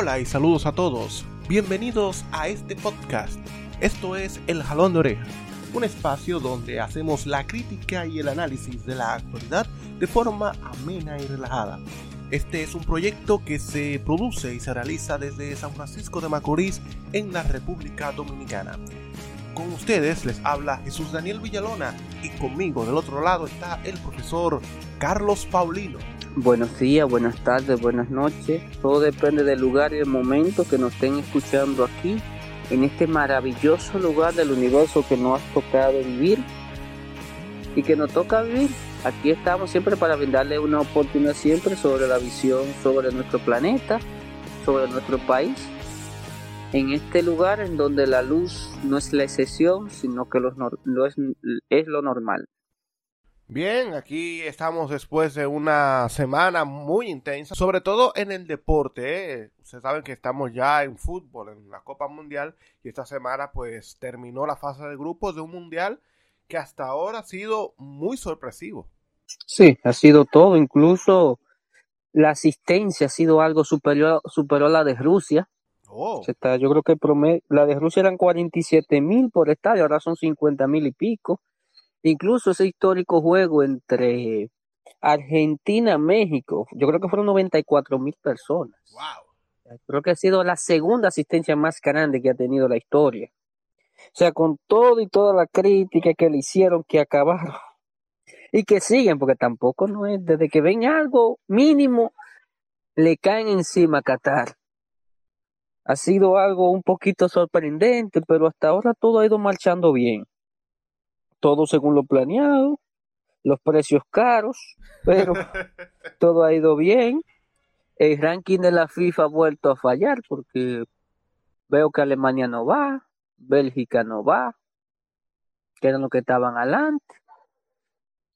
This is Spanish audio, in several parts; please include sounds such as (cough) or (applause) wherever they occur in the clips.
Hola y saludos a todos. Bienvenidos a este podcast. Esto es El Jalón de Oreja, un espacio donde hacemos la crítica y el análisis de la actualidad de forma amena y relajada. Este es un proyecto que se produce y se realiza desde San Francisco de Macorís en la República Dominicana. Con ustedes les habla Jesús Daniel Villalona y conmigo del otro lado está el profesor Carlos Paulino. Buenos días, buenas tardes, buenas noches. Todo depende del lugar y el momento que nos estén escuchando aquí, en este maravilloso lugar del universo que nos ha tocado vivir y que nos toca vivir. Aquí estamos siempre para brindarle una oportunidad siempre sobre la visión sobre nuestro planeta, sobre nuestro país en este lugar en donde la luz no es la excepción, sino que lo, es, es, lo normal. Bien, aquí estamos después de una semana muy intensa, sobre todo en el deporte. ¿eh? Ustedes saben que estamos ya en fútbol, en la Copa Mundial, y esta semana pues terminó la fase de grupos de un mundial que hasta ahora ha sido muy sorpresivo. Sí, ha sido todo, incluso la asistencia ha sido algo superior, superior a la de Rusia, Oh. Está, yo creo que promedio, la de Rusia eran 47 mil por estadio, ahora son 50 mil y pico. Incluso ese histórico juego entre Argentina, México, yo creo que fueron 94 mil personas. Wow. Creo que ha sido la segunda asistencia más grande que ha tenido la historia. O sea, con todo y toda la crítica que le hicieron, que acabaron y que siguen, porque tampoco no es, desde que ven algo mínimo, le caen encima a Qatar ha sido algo un poquito sorprendente, pero hasta ahora todo ha ido marchando bien. Todo según lo planeado, los precios caros, pero (laughs) todo ha ido bien. El ranking de la FIFA ha vuelto a fallar porque veo que Alemania no va, Bélgica no va, que eran los que estaban adelante.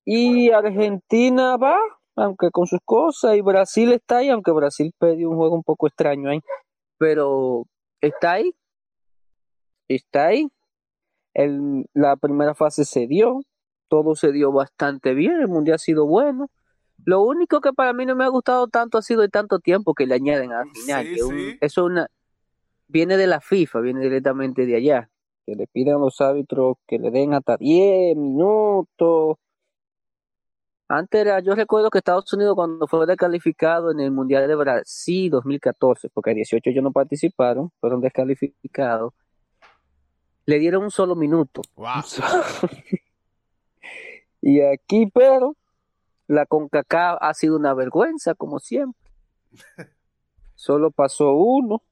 Y Argentina va, aunque con sus cosas, y Brasil está ahí, aunque Brasil perdió un juego un poco extraño ahí pero está ahí, está ahí. El, la primera fase se dio, todo se dio bastante bien, el mundial ha sido bueno. Lo único que para mí no me ha gustado tanto ha sido el tanto tiempo que le añaden al final. eso una, viene de la FIFA, viene directamente de allá. Que le piden a los árbitros que le den hasta 10 minutos, antes era, yo recuerdo que Estados Unidos cuando fue descalificado en el Mundial de Brasil 2014, porque 18 ellos no participaron, fueron descalificados, le dieron un solo minuto. (laughs) y aquí, pero, la CONCACAF ha sido una vergüenza, como siempre. (laughs) Solo pasó uno.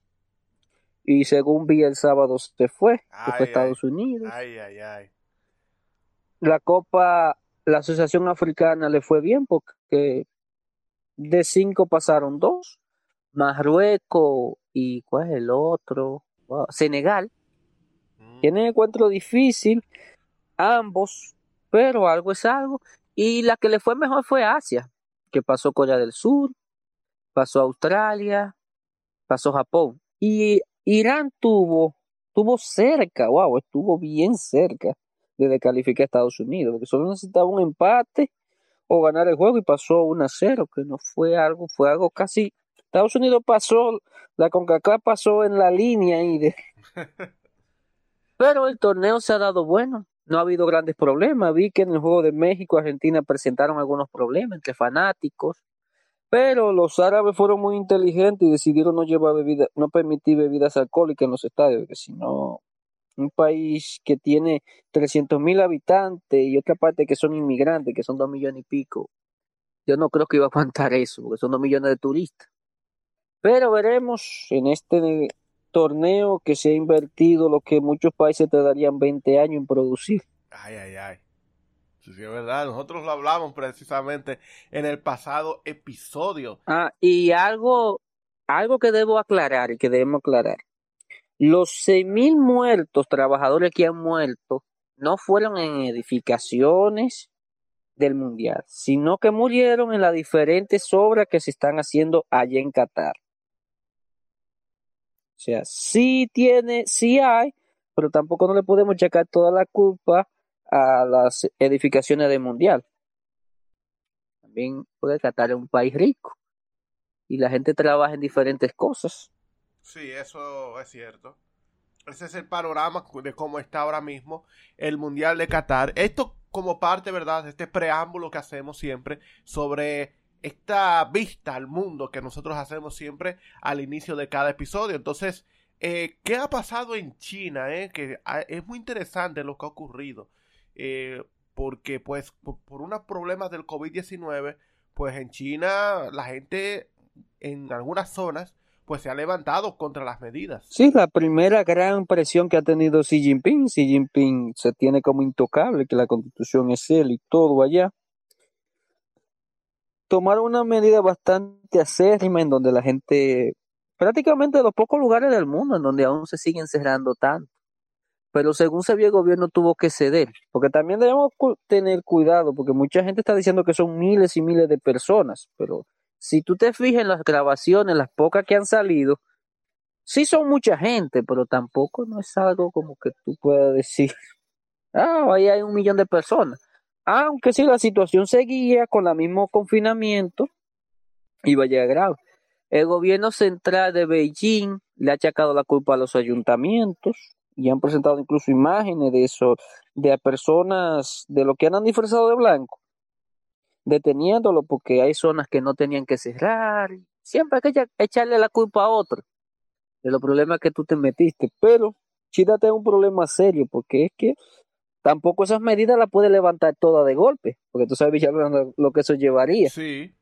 Y según vi el sábado se fue, se fue a Estados Unidos. Ay, ay, ay. La Copa la Asociación Africana le fue bien porque de cinco pasaron dos, Marruecos y ¿cuál es el otro? Senegal. Mm. Tiene encuentro difícil, ambos, pero algo es algo. Y la que le fue mejor fue Asia, que pasó Corea del Sur, pasó Australia, pasó Japón. Y Irán tuvo, tuvo cerca, wow, estuvo bien cerca de calificar a Estados Unidos, porque solo necesitaba un empate o ganar el juego y pasó 1 a 0, que no fue algo, fue algo casi. Estados Unidos pasó, la CONCACAF pasó en la línea y de. (laughs) Pero el torneo se ha dado bueno, no ha habido grandes problemas. Vi que en el juego de México, Argentina presentaron algunos problemas entre fanáticos, pero los árabes fueron muy inteligentes y decidieron no llevar bebida, no permitir bebidas alcohólicas en los estadios, porque si no un país que tiene 300 mil habitantes y otra parte que son inmigrantes, que son dos millones y pico, yo no creo que iba a aguantar eso, porque son dos millones de turistas. Pero veremos en este torneo que se ha invertido lo que muchos países te darían 20 años en producir. Ay, ay, ay. Sí, es verdad. Nosotros lo hablamos precisamente en el pasado episodio. Ah, y algo, algo que debo aclarar y que debemos aclarar. Los 6.000 muertos, trabajadores que han muerto, no fueron en edificaciones del Mundial, sino que murieron en las diferentes obras que se están haciendo allá en Qatar. O sea, sí tiene, sí hay, pero tampoco no le podemos checar toda la culpa a las edificaciones del Mundial. También puede Qatar es un país rico y la gente trabaja en diferentes cosas. Sí, eso es cierto. Ese es el panorama de cómo está ahora mismo el Mundial de Qatar. Esto como parte, ¿verdad?, de este preámbulo que hacemos siempre sobre esta vista al mundo que nosotros hacemos siempre al inicio de cada episodio. Entonces, eh, ¿qué ha pasado en China? Eh? Que ah, es muy interesante lo que ha ocurrido. Eh, porque, pues, por, por unos problemas del COVID-19, pues en China la gente en algunas zonas pues se ha levantado contra las medidas. Sí, la primera gran presión que ha tenido Xi Jinping, Xi Jinping se tiene como intocable, que la constitución es él y todo allá. Tomaron una medida bastante acérrima en donde la gente, prácticamente de los pocos lugares del mundo en donde aún se siguen cerrando tanto. Pero según se vio el gobierno tuvo que ceder, porque también debemos tener cuidado, porque mucha gente está diciendo que son miles y miles de personas, pero si tú te fijas en las grabaciones, las pocas que han salido, sí son mucha gente, pero tampoco no es algo como que tú puedas decir, (laughs) ah, ahí hay un millón de personas. Aunque si la situación seguía con el mismo confinamiento, iba a llegar grave. El gobierno central de Beijing le ha achacado la culpa a los ayuntamientos y han presentado incluso imágenes de eso, de personas de lo que han disfrazado de blanco deteniéndolo porque hay zonas que no tenían que cerrar. Siempre hay que echarle la culpa a otro de los problemas que tú te metiste. Pero China tiene un problema serio porque es que tampoco esas medidas las puede levantar todas de golpe, porque tú sabes lo que eso llevaría. Sí.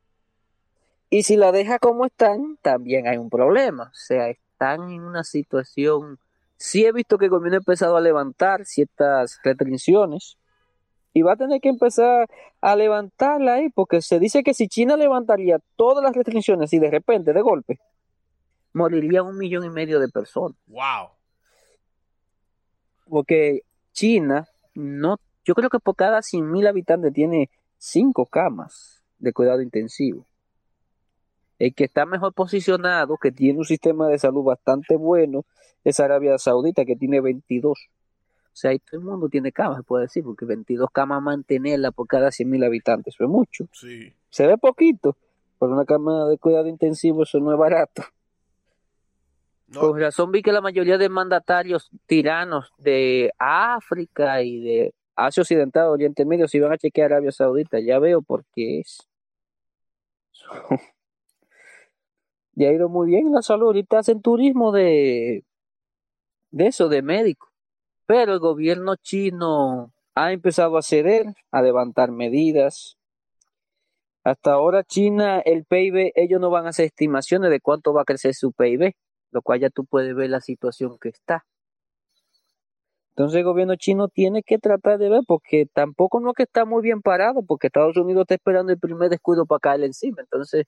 Y si la deja como están, también hay un problema. O sea, están en una situación. Sí he visto que el gobierno ha empezado a levantar ciertas restricciones, y va a tener que empezar a levantarla ahí, porque se dice que si China levantaría todas las restricciones y de repente, de golpe, moriría un millón y medio de personas. ¡Wow! Porque China, no, yo creo que por cada 100 mil habitantes tiene cinco camas de cuidado intensivo. El que está mejor posicionado, que tiene un sistema de salud bastante bueno, es Arabia Saudita, que tiene 22. O sea, ahí todo el mundo tiene camas, se puede decir, porque 22 camas mantenerla por cada 100.000 habitantes, eso es mucho. Sí. Se ve poquito, pero una cama de cuidado intensivo eso no es barato. Con razón vi que la mayoría de mandatarios tiranos de África y de Asia Occidental, Oriente Medio, se iban a chequear Arabia Saudita. Ya veo por qué es. (laughs) ya ha ido muy bien la salud. Ahorita hacen turismo de, de eso, de médico. Pero el gobierno chino ha empezado a ceder, a levantar medidas. Hasta ahora China, el PIB, ellos no van a hacer estimaciones de cuánto va a crecer su PIB, lo cual ya tú puedes ver la situación que está. Entonces el gobierno chino tiene que tratar de ver, porque tampoco no es que está muy bien parado, porque Estados Unidos está esperando el primer descuido para caerle encima. Entonces,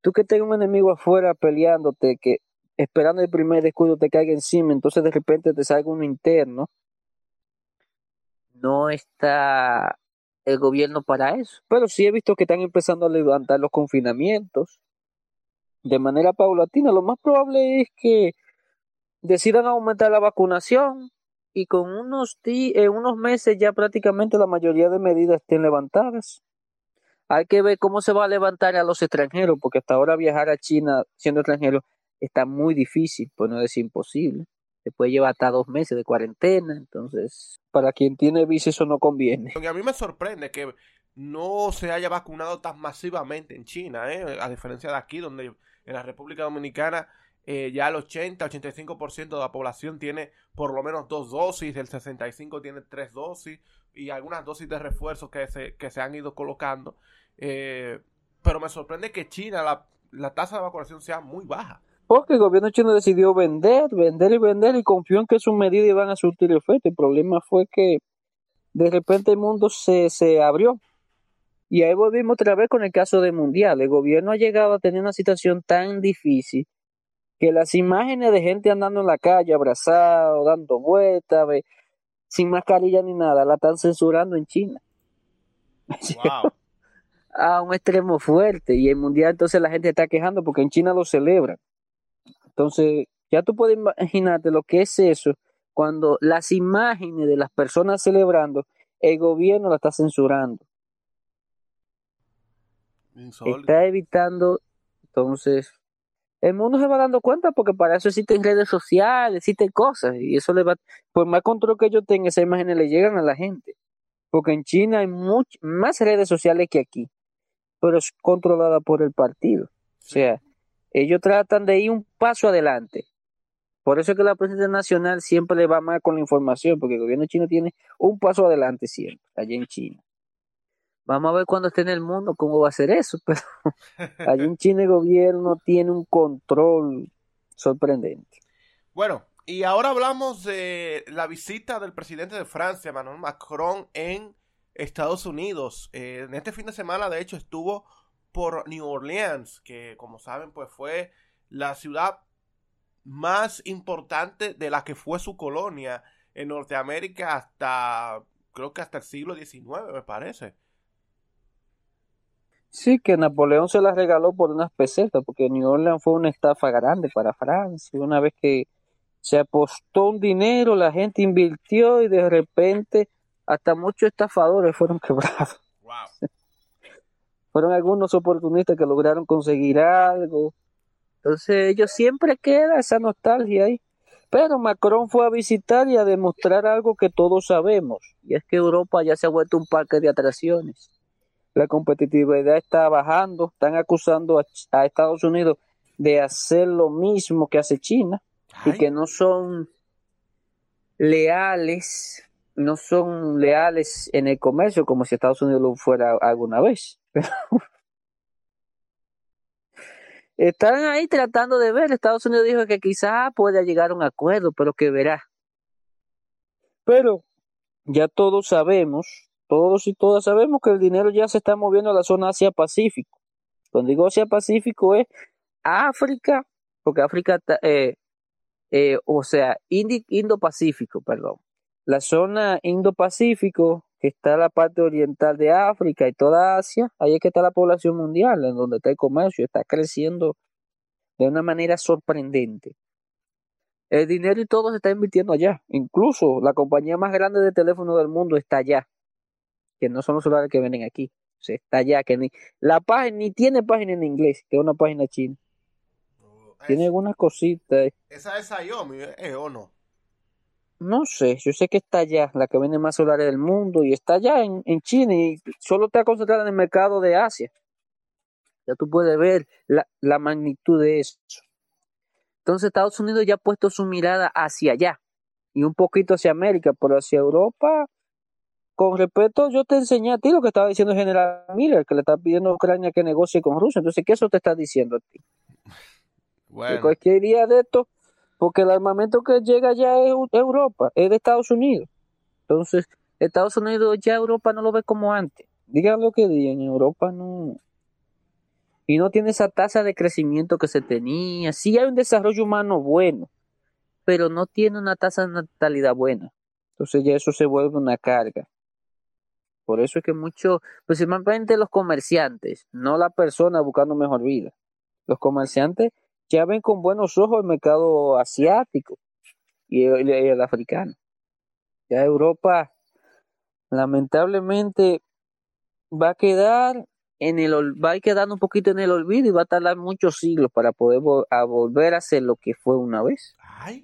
tú que tengas un enemigo afuera peleándote, que esperando el primer descuido te caiga encima, entonces de repente te salga un interno, no está el gobierno para eso. Pero sí he visto que están empezando a levantar los confinamientos de manera paulatina. Lo más probable es que decidan aumentar la vacunación y con unos, en unos meses ya prácticamente la mayoría de medidas estén levantadas. Hay que ver cómo se va a levantar a los extranjeros, porque hasta ahora viajar a China siendo extranjero está muy difícil, pues no es imposible se puede llevar hasta dos meses de cuarentena, entonces para quien tiene visa eso no conviene. a mí me sorprende que no se haya vacunado tan masivamente en China, ¿eh? a diferencia de aquí, donde en la República Dominicana eh, ya el 80-85% de la población tiene por lo menos dos dosis, el 65% tiene tres dosis y algunas dosis de refuerzo que se, que se han ido colocando. Eh, pero me sorprende que China la, la tasa de vacunación sea muy baja. Porque el gobierno chino decidió vender, vender y vender y confió en que sus medidas iban a surtir efecto. El problema fue que de repente el mundo se, se abrió. Y ahí volvimos otra vez con el caso del Mundial. El gobierno ha llegado a tener una situación tan difícil que las imágenes de gente andando en la calle, abrazado, dando vueltas, sin mascarilla ni nada, la están censurando en China. Wow. (laughs) a un extremo fuerte. Y el Mundial entonces la gente está quejando porque en China lo celebran. Entonces, ya tú puedes imaginarte lo que es eso cuando las imágenes de las personas celebrando, el gobierno la está censurando. Está evitando, entonces, el mundo se va dando cuenta porque para eso existen redes sociales, existen cosas y eso le va, por más control que yo tenga, esas imágenes le llegan a la gente. Porque en China hay much, más redes sociales que aquí, pero es controlada por el partido. O sea, ellos tratan de ir un paso adelante. Por eso es que la prensa nacional siempre le va más con la información, porque el gobierno chino tiene un paso adelante siempre, allá en China. Vamos a ver cuando esté en el mundo cómo va a ser eso, (laughs) pero allí en China gobierno tiene un control sorprendente. Bueno, y ahora hablamos de la visita del presidente de Francia, Emmanuel Macron, en Estados Unidos. Eh, en este fin de semana, de hecho, estuvo por New Orleans, que como saben, pues fue la ciudad más importante de la que fue su colonia en Norteamérica hasta, creo que hasta el siglo XIX, me parece. Sí, que Napoleón se las regaló por unas pesetas, porque New Orleans fue una estafa grande para Francia. Una vez que se apostó un dinero, la gente invirtió y de repente hasta muchos estafadores fueron (laughs) quebrados. fueron algunos oportunistas que lograron conseguir algo. Entonces ellos siempre queda esa nostalgia ahí. Pero Macron fue a visitar y a demostrar algo que todos sabemos, y es que Europa ya se ha vuelto un parque de atracciones la competitividad está bajando, están acusando a, Estados Unidos de hacer lo mismo que hace China y que no son leales, no son leales en el comercio como si Estados Unidos lo fuera alguna vez. (laughs) Están ahí tratando de ver. Estados Unidos dijo que quizá pueda llegar a un acuerdo, pero que verá. Pero ya todos sabemos todos y todas sabemos que el dinero ya se está moviendo a la zona Asia-Pacífico. Cuando digo Asia-Pacífico es África, porque África, eh, eh, o sea, Indo-Pacífico, perdón. La zona Indo-Pacífico, que está la parte oriental de África y toda Asia, ahí es que está la población mundial, en donde está el comercio, está creciendo de una manera sorprendente. El dinero y todo se está invirtiendo allá. Incluso la compañía más grande de teléfono del mundo está allá que no son los celulares que venden aquí. O sea, está allá, que ni, la página ni tiene página en inglés, que es una página china. Oh, tiene algunas cositas. ¿Esa es Xiaomi eh, o no? No sé, yo sé que está allá, la que vende más celulares del mundo, y está allá en, China y solo está concentrada en el mercado de Asia. Ya tú puedes ver la, la magnitud de eso. Entonces Estados Unidos ya ha puesto su mirada hacia allá y un poquito hacia América, pero hacia Europa con respeto, yo te enseñé a ti lo que estaba diciendo el general Miller, que le está pidiendo a Ucrania que negocie con Rusia. Entonces, ¿qué eso te está diciendo a ti? (laughs) Bueno. cualquier día de esto, porque el armamento que llega ya es Europa, es de Estados Unidos. Entonces, Estados Unidos ya Europa no lo ve como antes. Digan lo que digan, Europa no. Y no tiene esa tasa de crecimiento que se tenía. Sí hay un desarrollo humano bueno, pero no tiene una tasa de natalidad buena. Entonces ya eso se vuelve una carga. Por eso es que muchos, principalmente los comerciantes, no la persona buscando mejor vida. Los comerciantes ya ven con buenos ojos el mercado asiático y el, africano. Ya Europa, lamentablemente, va a quedar en el va a ir quedando un poquito en el olvido y va a tardar muchos siglos para poder volver a ser lo que fue una vez.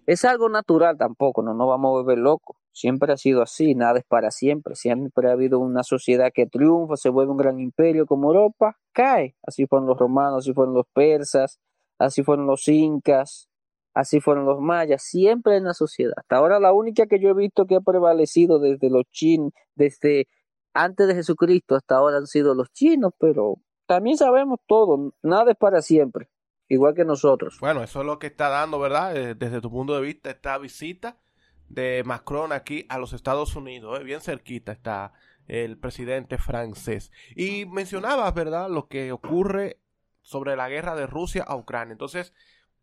Es algo natural tampoco, no nos vamos a volver locos. Siempre ha sido así, nada es para siempre. Siempre ha habido una sociedad que triunfa, se vuelve un gran imperio como Europa, cae. Así fueron los romanos, así fueron los persas, así fueron los incas, así fueron los mayas. Siempre en la sociedad. Hasta ahora la única que yo he visto que ha prevalecido desde los chinos, desde antes de Jesucristo hasta ahora han sido los chinos, pero también sabemos todo, nada es para siempre, igual que nosotros. Bueno, eso es lo que está dando, ¿verdad? Eh, desde tu punto de vista, esta visita de Macron aquí a los Estados Unidos. ¿eh? Bien cerquita está el presidente francés. Y mencionabas, ¿verdad?, lo que ocurre sobre la guerra de Rusia a Ucrania. Entonces,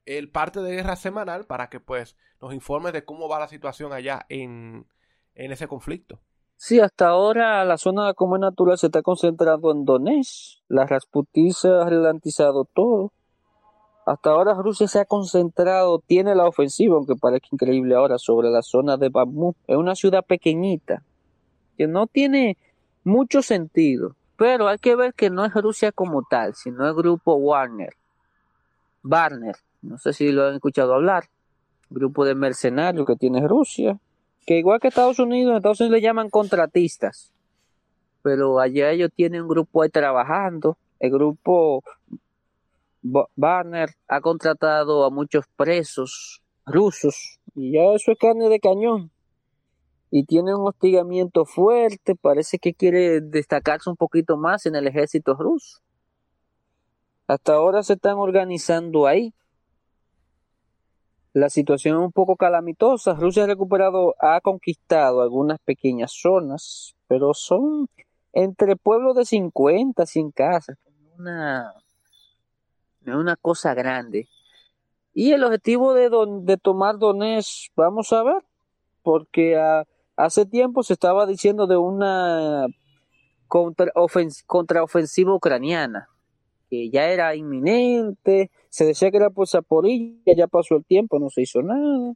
el parte de guerra semanal para que pues nos informe de cómo va la situación allá en, en ese conflicto. Sí, hasta ahora la zona como natural se está concentrando en Donetsk. La Rasputiza ha relantizado todo. Hasta ahora Rusia se ha concentrado, tiene la ofensiva, aunque parezca increíble ahora, sobre la zona de Bakhmut. Es una ciudad pequeñita, que no tiene mucho sentido. Pero hay que ver que no es Rusia como tal, sino el grupo Wagner. Wagner, no sé si lo han escuchado hablar, grupo de mercenarios que tiene Rusia, que igual que Estados Unidos, en Estados Unidos le llaman contratistas, pero allá ellos tienen un grupo ahí trabajando, el grupo Wagner ha contratado a muchos presos rusos y ya eso es carne de cañón y tiene un hostigamiento fuerte, parece que quiere destacarse un poquito más en el ejército ruso. Hasta ahora se están organizando ahí. La situación es un poco calamitosa. Rusia ha recuperado, ha conquistado algunas pequeñas zonas, pero son entre pueblos de 50, 100 casas. Una, una cosa grande. Y el objetivo de, de tomar Donetsk, vamos a ver, porque Hace tiempo se estaba diciendo de una contraofensiva ucraniana, que ya era inminente, se decía que era por Zaporilla, ya pasó el tiempo, no se hizo nada.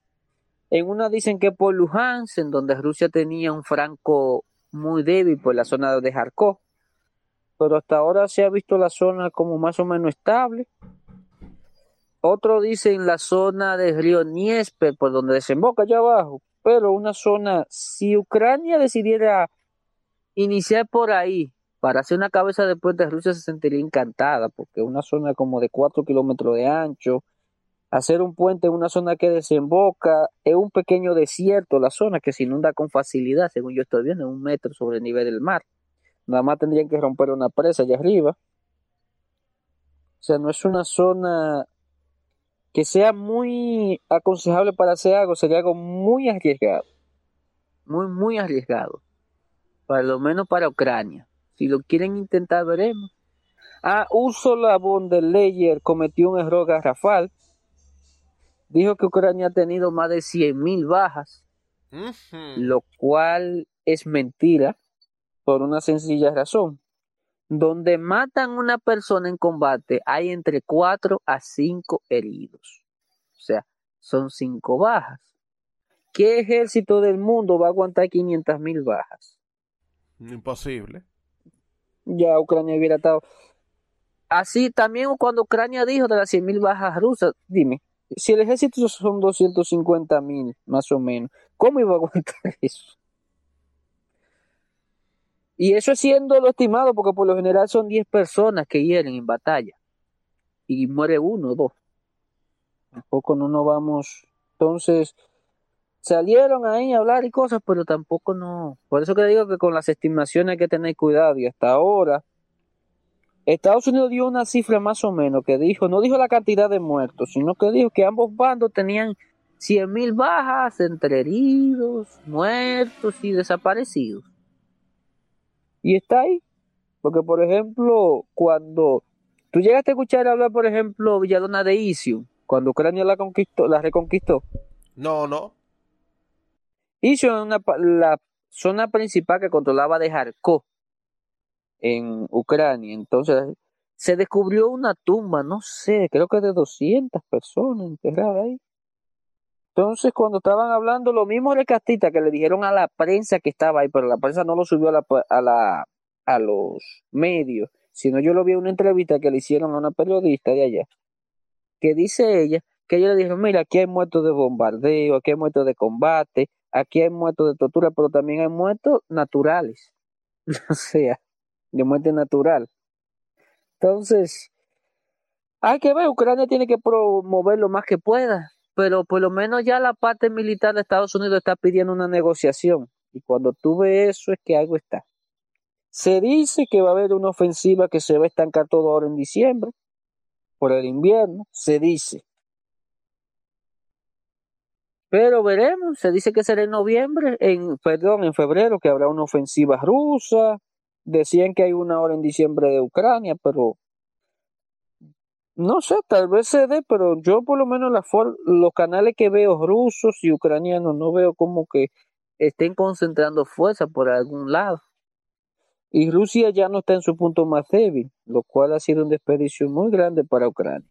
En una dicen que por Luhansk, en donde Rusia tenía un franco muy débil por la zona de Kharkov, pero hasta ahora se ha visto la zona como más o menos estable. Otro dice en la zona del río Niesper, por donde desemboca allá abajo, pero una zona, si Ucrania decidiera iniciar por ahí para hacer una cabeza de puente, Rusia se sentiría encantada, porque una zona como de 4 kilómetros de ancho, hacer un puente en una zona que desemboca, es un pequeño desierto la zona que se inunda con facilidad, según yo estoy viendo, un metro sobre el nivel del mar. Nada más tendrían que romper una presa allá arriba. O sea, no es una zona que sea muy aconsejable para hacer algo sería algo muy arriesgado. Muy, muy arriesgado. Para lo menos para Ucrania. Si lo quieren intentar, veremos. Ah, Ursula von der Leyen cometió un error garrafal. Dijo que Ucrania ha tenido más de 100.000 bajas, lo cual es mentira por una sencilla razón donde matan una persona en combate, hay entre 4 a 5 heridos. O sea, son 5 bajas. ¿Qué ejército del mundo va a aguantar 500 mil bajas? Imposible. Ya Ucrania hubiera estado. Así también cuando Ucrania dijo de las 100 mil bajas rusas, dime, si el ejército son 250 mil, más o menos, ¿cómo iba a aguantar (laughs) eso? Y eso es siendo lo estimado, porque por lo general son 10 personas que hieren en batalla. Y muere uno o dos. Tampoco no nos vamos. Entonces, salieron ahí a hablar y cosas, pero tampoco no. Por eso que digo que con las estimaciones hay que tener cuidado. Y hasta ahora, Estados Unidos dio una cifra más o menos que dijo, no dijo la cantidad de muertos, sino que dijo que ambos bandos tenían 100 mil bajas entre heridos, muertos y desaparecidos. Y está ahí. Porque, por ejemplo, cuando tú llegaste a escuchar hablar, por ejemplo, Villadona de Isium, cuando Ucrania la conquistó, la reconquistó. No, no. Isium es la zona principal que controlaba de Kharkov en Ucrania. Entonces, se descubrió una tumba, no sé, creo que de 200 personas enterradas ahí. Entonces, cuando estaban hablando, lo mismo de Castita que le dijeron a la prensa que estaba ahí, pero la prensa no lo subió a, la, a, la, a los medios, sino yo lo vi en una entrevista que le hicieron a una periodista de allá, que dice ella que ella le dijo, mira, aquí hay muertos de bombardeo, aquí hay muertos de combate, aquí hay muertos de tortura, pero también hay muertos naturales, (laughs) o sea, de muerte natural. Entonces, hay que ver, Ucrania tiene que promover lo más que pueda, pero por lo menos ya la parte militar de Estados Unidos está pidiendo una negociación. Y cuando tú ves eso es que algo está. Se dice que va a haber una ofensiva que se va a estancar todo ahora en diciembre, por el invierno, se dice. Pero veremos, se dice que será en noviembre, en, perdón, en febrero, que habrá una ofensiva rusa. Decían que hay una hora en diciembre de Ucrania, pero no sé, tal vez se dé, pero yo por lo menos la los canales que veo rusos y ucranianos no veo como que estén concentrando fuerza por algún lado. Y Rusia ya no está en su punto más débil, lo cual ha sido un desperdicio muy grande para Ucrania.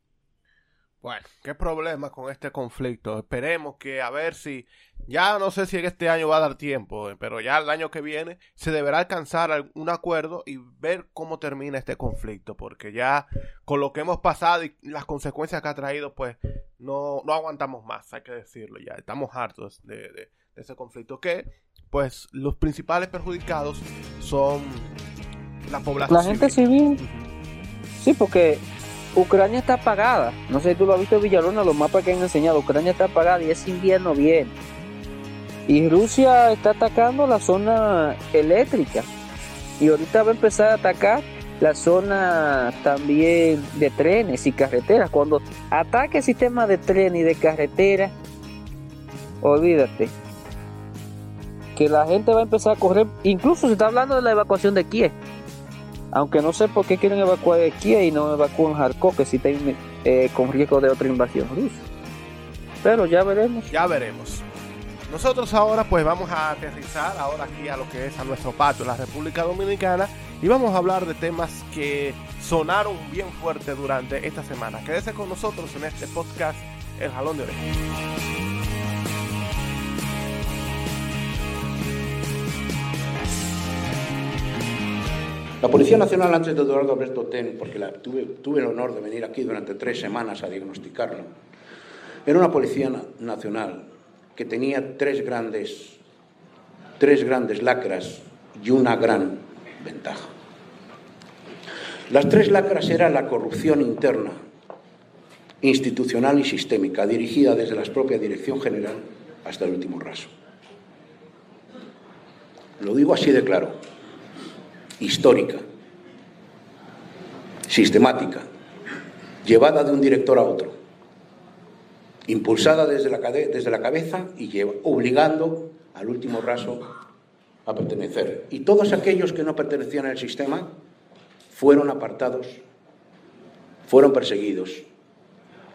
Bueno, qué problema con este conflicto. Esperemos que a ver si, ya no sé si en este año va a dar tiempo, eh, pero ya el año que viene se deberá alcanzar un acuerdo y ver cómo termina este conflicto, porque ya con lo que hemos pasado y las consecuencias que ha traído, pues no, no aguantamos más, hay que decirlo ya. Estamos hartos de, de ese conflicto que, pues, los principales perjudicados son la población. La gente civil. Sí, porque Ucrania está apagada. No sé si tú lo has visto Villalona, los mapas que han enseñado. Ucrania está apagada y es invierno bien. Y Rusia está atacando la zona eléctrica. Y ahorita va a empezar a atacar la zona también de trenes y carreteras. Cuando ataque el sistema de tren y de carretera, olvídate. Que la gente va a empezar a correr. Incluso se está hablando de la evacuación de Kiev. Aunque no sé por qué quieren evacuar Kiev y no evacúan Kharkov, que sí está eh, con riesgo de otra invasión rusa. Pero ya veremos. Ya veremos. Nosotros ahora pues vamos a aterrizar ahora aquí a lo que es a nuestro patio, la República Dominicana, y vamos a hablar de temas que sonaron bien fuerte durante esta semana. Quédese con nosotros en este podcast El Jalón de Oreja. La Policía Nacional, antes de Eduardo Alberto Ten, porque tuve, el honor de venir aquí durante tres semanas a diagnosticarlo, era una Policía Nacional que tenía tres grandes, tres grandes lacras y una gran ventaja. Las tres lacras eran la corrupción interna, institucional y sistémica, dirigida desde la propia Dirección General hasta el último raso. Lo digo así de claro histórica, sistemática, llevada de un director a otro, impulsada desde la, desde la cabeza y obligando al último raso a pertenecer. Y todos aquellos que no pertenecían al sistema fueron apartados, fueron perseguidos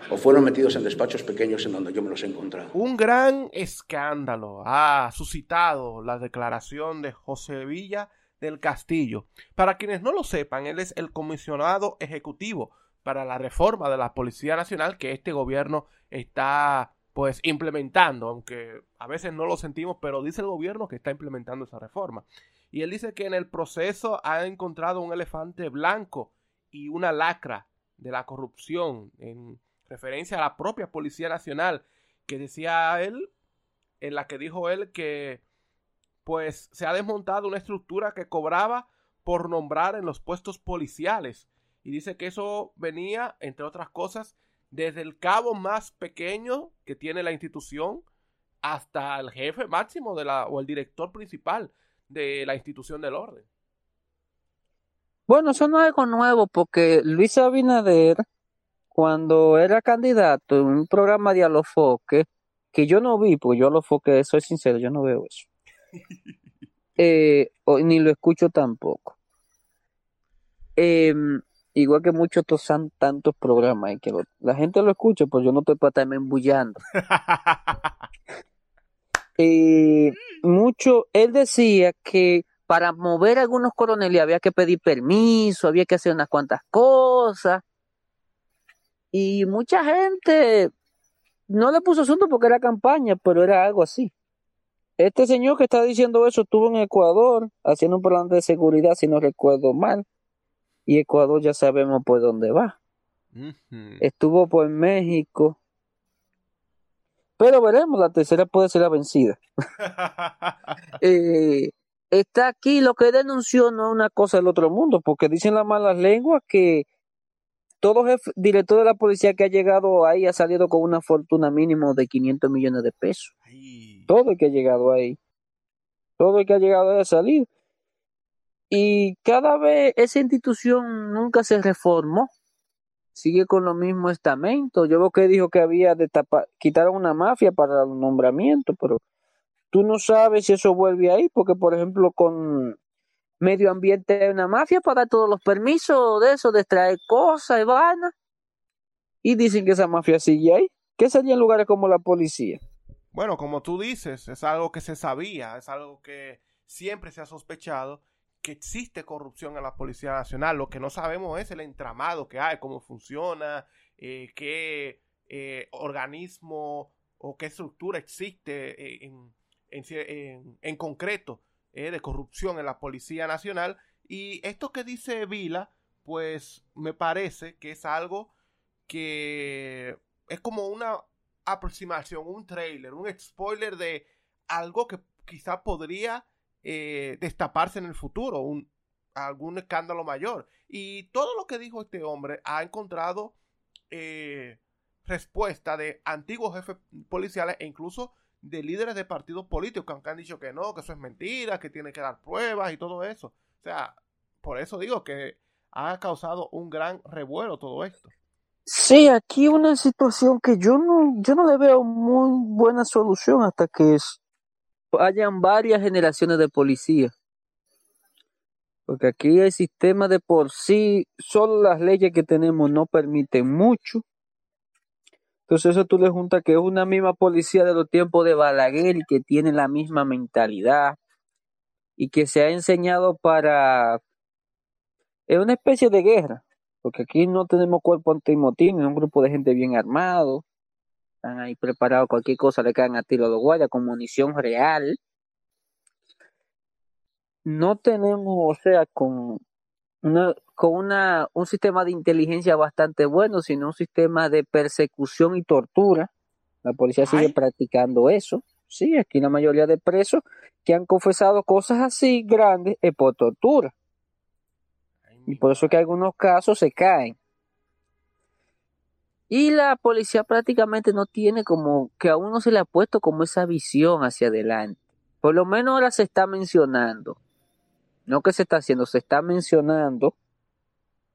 o fueron metidos en despachos pequeños en donde yo me los he encontrado. Un gran escándalo ha suscitado la declaración de José Villa del Castillo. Para quienes no lo sepan, él es el comisionado ejecutivo para la reforma de la Policía Nacional que este gobierno está pues implementando, aunque a veces no lo sentimos, pero dice el gobierno que está implementando esa reforma. Y él dice que en el proceso ha encontrado un elefante blanco y una lacra de la corrupción en referencia a la propia Policía Nacional, que decía él, en la que dijo él que pues se ha desmontado una estructura que cobraba por nombrar en los puestos policiales. Y dice que eso venía, entre otras cosas, desde el cabo más pequeño que tiene la institución hasta el jefe máximo de la, o el director principal de la institución del orden. Bueno, eso no es algo nuevo porque Luis Abinader, cuando era candidato en un programa de Alofoque, que yo no vi, pues yo Alofoque, soy sincero, yo no veo eso. (laughs) Eh, ni lo escucho tampoco. Em, igual que muchos tosan tantos programas y que la gente lo escucha, pues yo no estoy para estarme embullando. (laughs) Eh, mucho, él decía que para mover algunos coroneles había que pedir permiso, había que hacer unas cuantas cosas. Y mucha gente no le puso asunto porque era campaña, pero era algo así. Este señor que está diciendo eso estuvo en Ecuador haciendo un plan de seguridad, si no recuerdo mal, y Ecuador ya sabemos por dónde va. Estuvo por México. Pero veremos, la tercera puede ser la vencida. (laughs) Eh, está aquí, lo que denunció no es una cosa del otro mundo, porque dicen las malas lenguas que todo jefe, director de la policía que ha llegado ahí ha salido con una fortuna mínimo de 500 millones de pesos todo el que ha llegado ahí, todo el que ha llegado ahí ha salido. Y cada vez esa institución nunca se reformó, sigue con los mismos estamentos. Yo veo que dijo que había de tapar, quitaron una mafia para el nombramiento, pero tú no sabes si eso vuelve ahí, porque por ejemplo con medio ambiente hay una mafia para dar todos los permisos de eso, de extraer cosas y vainas. Y dicen que esa mafia sigue ahí. ¿Qué sería en lugares como la policía? Bueno, como tú dices, es algo que se sabía, es algo que siempre se ha sospechado que existe corrupción en la Policía Nacional. Lo que no sabemos es el entramado que hay, cómo funciona, eh, qué eh, organismo o qué estructura existe en, en, concreto de corrupción en la Policía Nacional. Y esto que dice Vila, pues me parece que es algo que es como una aproximación, un trailer, un spoiler de algo que quizá podría eh, destaparse en el futuro, un, algún escándalo mayor. Y todo lo que dijo este hombre ha encontrado eh, respuesta de antiguos jefes policiales e incluso de líderes de partidos políticos que han dicho que no, que eso es mentira, que tiene que dar pruebas y todo eso. O sea, por eso digo que ha causado un gran revuelo todo esto. Sí, aquí una situación que yo no, yo no le veo muy buena solución hasta que hayan varias generaciones de policía. Porque aquí el sistema de por sí, solo las leyes que tenemos no permiten mucho. Entonces eso tú le juntas que es una misma policía de los tiempos de Balaguer y que tiene la misma mentalidad y que se ha enseñado para... Es una especie de guerra porque aquí no tenemos cuerpo antimotín, es un grupo de gente bien armado, están ahí preparados, cualquier cosa le caen a tiro a los con munición real. No tenemos, o sea, con una, con una, un sistema de inteligencia bastante bueno, sino un sistema de persecución y tortura. La policía sigue practicando eso. Sí, aquí la mayoría de presos que han confesado cosas así grandes es por tortura. Y por eso que algunos casos se caen. Y la policía prácticamente no tiene como que a uno se le ha puesto como esa visión hacia adelante. Por lo menos ahora se está mencionando. No que se está haciendo, se está mencionando.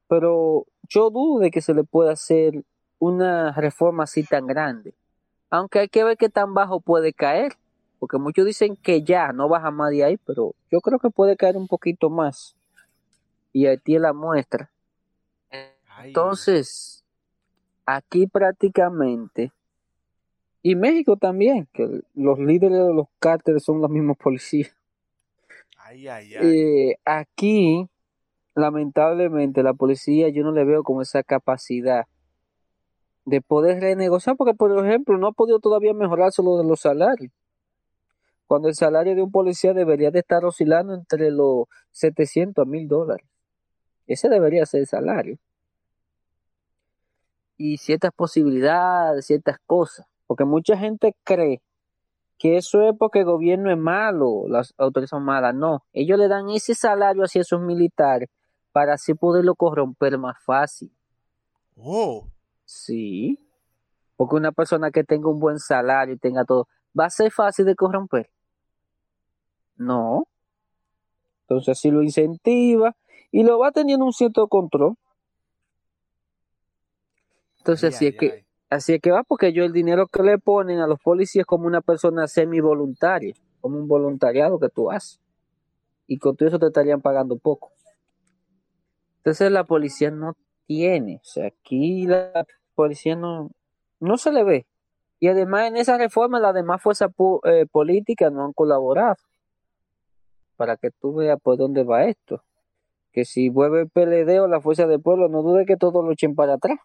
Pero yo dudo de que se le pueda hacer una reforma así tan grande. Aunque hay que ver qué tan bajo puede caer. Porque muchos dicen que ya no baja más de ahí, pero yo creo que puede caer un poquito más y Haití la muestra. Entonces, aquí prácticamente, y México también, que los líderes de los cárteles son los mismos policías. Eh, aquí, lamentablemente, la policía yo no le veo como esa capacidad de poder renegociar, porque por ejemplo no ha podido todavía mejorar solo los salarios. Cuando el salario de un policía debería de estar oscilando entre los 700 a 1000 dólares. Ese debería ser el salario. Y ciertas posibilidades, ciertas cosas. Porque mucha gente cree que eso es porque el gobierno es malo, las autoridades son malas. No, ellos le dan ese salario a esos militares para así poderlo corromper más fácil. Oh. Sí. Porque una persona que tenga un buen salario y tenga todo, ¿va a ser fácil de corromper? No. Entonces, si lo incentiva, y lo va teniendo un cierto control. Entonces, así, es que, así es que va, porque yo el dinero que le ponen a los policías como una persona semi voluntaria, como un voluntariado que tú haces. Y con todo eso te estarían pagando poco. Entonces la policía no tiene, o sea, aquí la policía no, no se le ve. Y además en esa reforma las demás fuerzas eh, políticas no han colaborado. Para que tú veas por dónde va esto que si vuelve el PLD o la Fuerza del Pueblo, no dude que todos lo echen para atrás.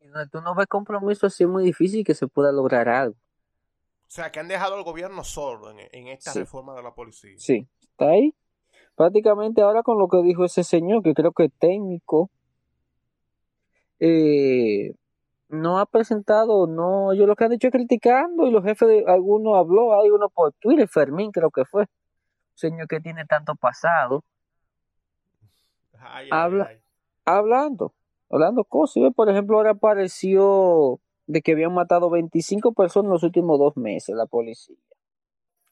Y donde tú no ves compromiso, así es muy difícil que se pueda lograr algo. O sea, que han dejado al gobierno solo en, esta reforma de la policía. Sí, está ahí. Prácticamente ahora con lo que dijo ese señor, que creo que es técnico, eh, no ha presentado, no, yo lo que han dicho es criticando y los jefes de algunos habló, hay uno por Twitter, Fermín creo que fue, señor que tiene tanto pasado, habla, hablando, hablando cosas. Por ejemplo, ahora apareció de que habían matado 25 personas en los últimos dos meses la policía.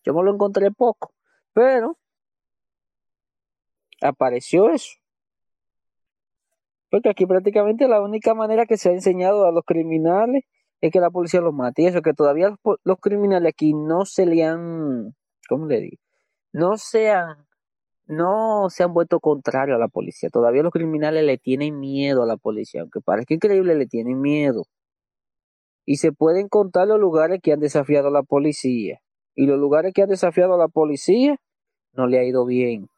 Yo me lo encontré poco, pero apareció eso. Porque aquí prácticamente la única manera que se ha enseñado a los criminales es que la policía los mate. Y eso que todavía los, criminales aquí no se le han, ¿cómo le digo? no sean, no se han vuelto contrario a la policía. Todavía los criminales le tienen miedo a la policía, aunque parezca increíble, le tienen miedo. Y se pueden contar los lugares que han desafiado a la policía. Y los lugares que han desafiado a la policía no le ha ido bien.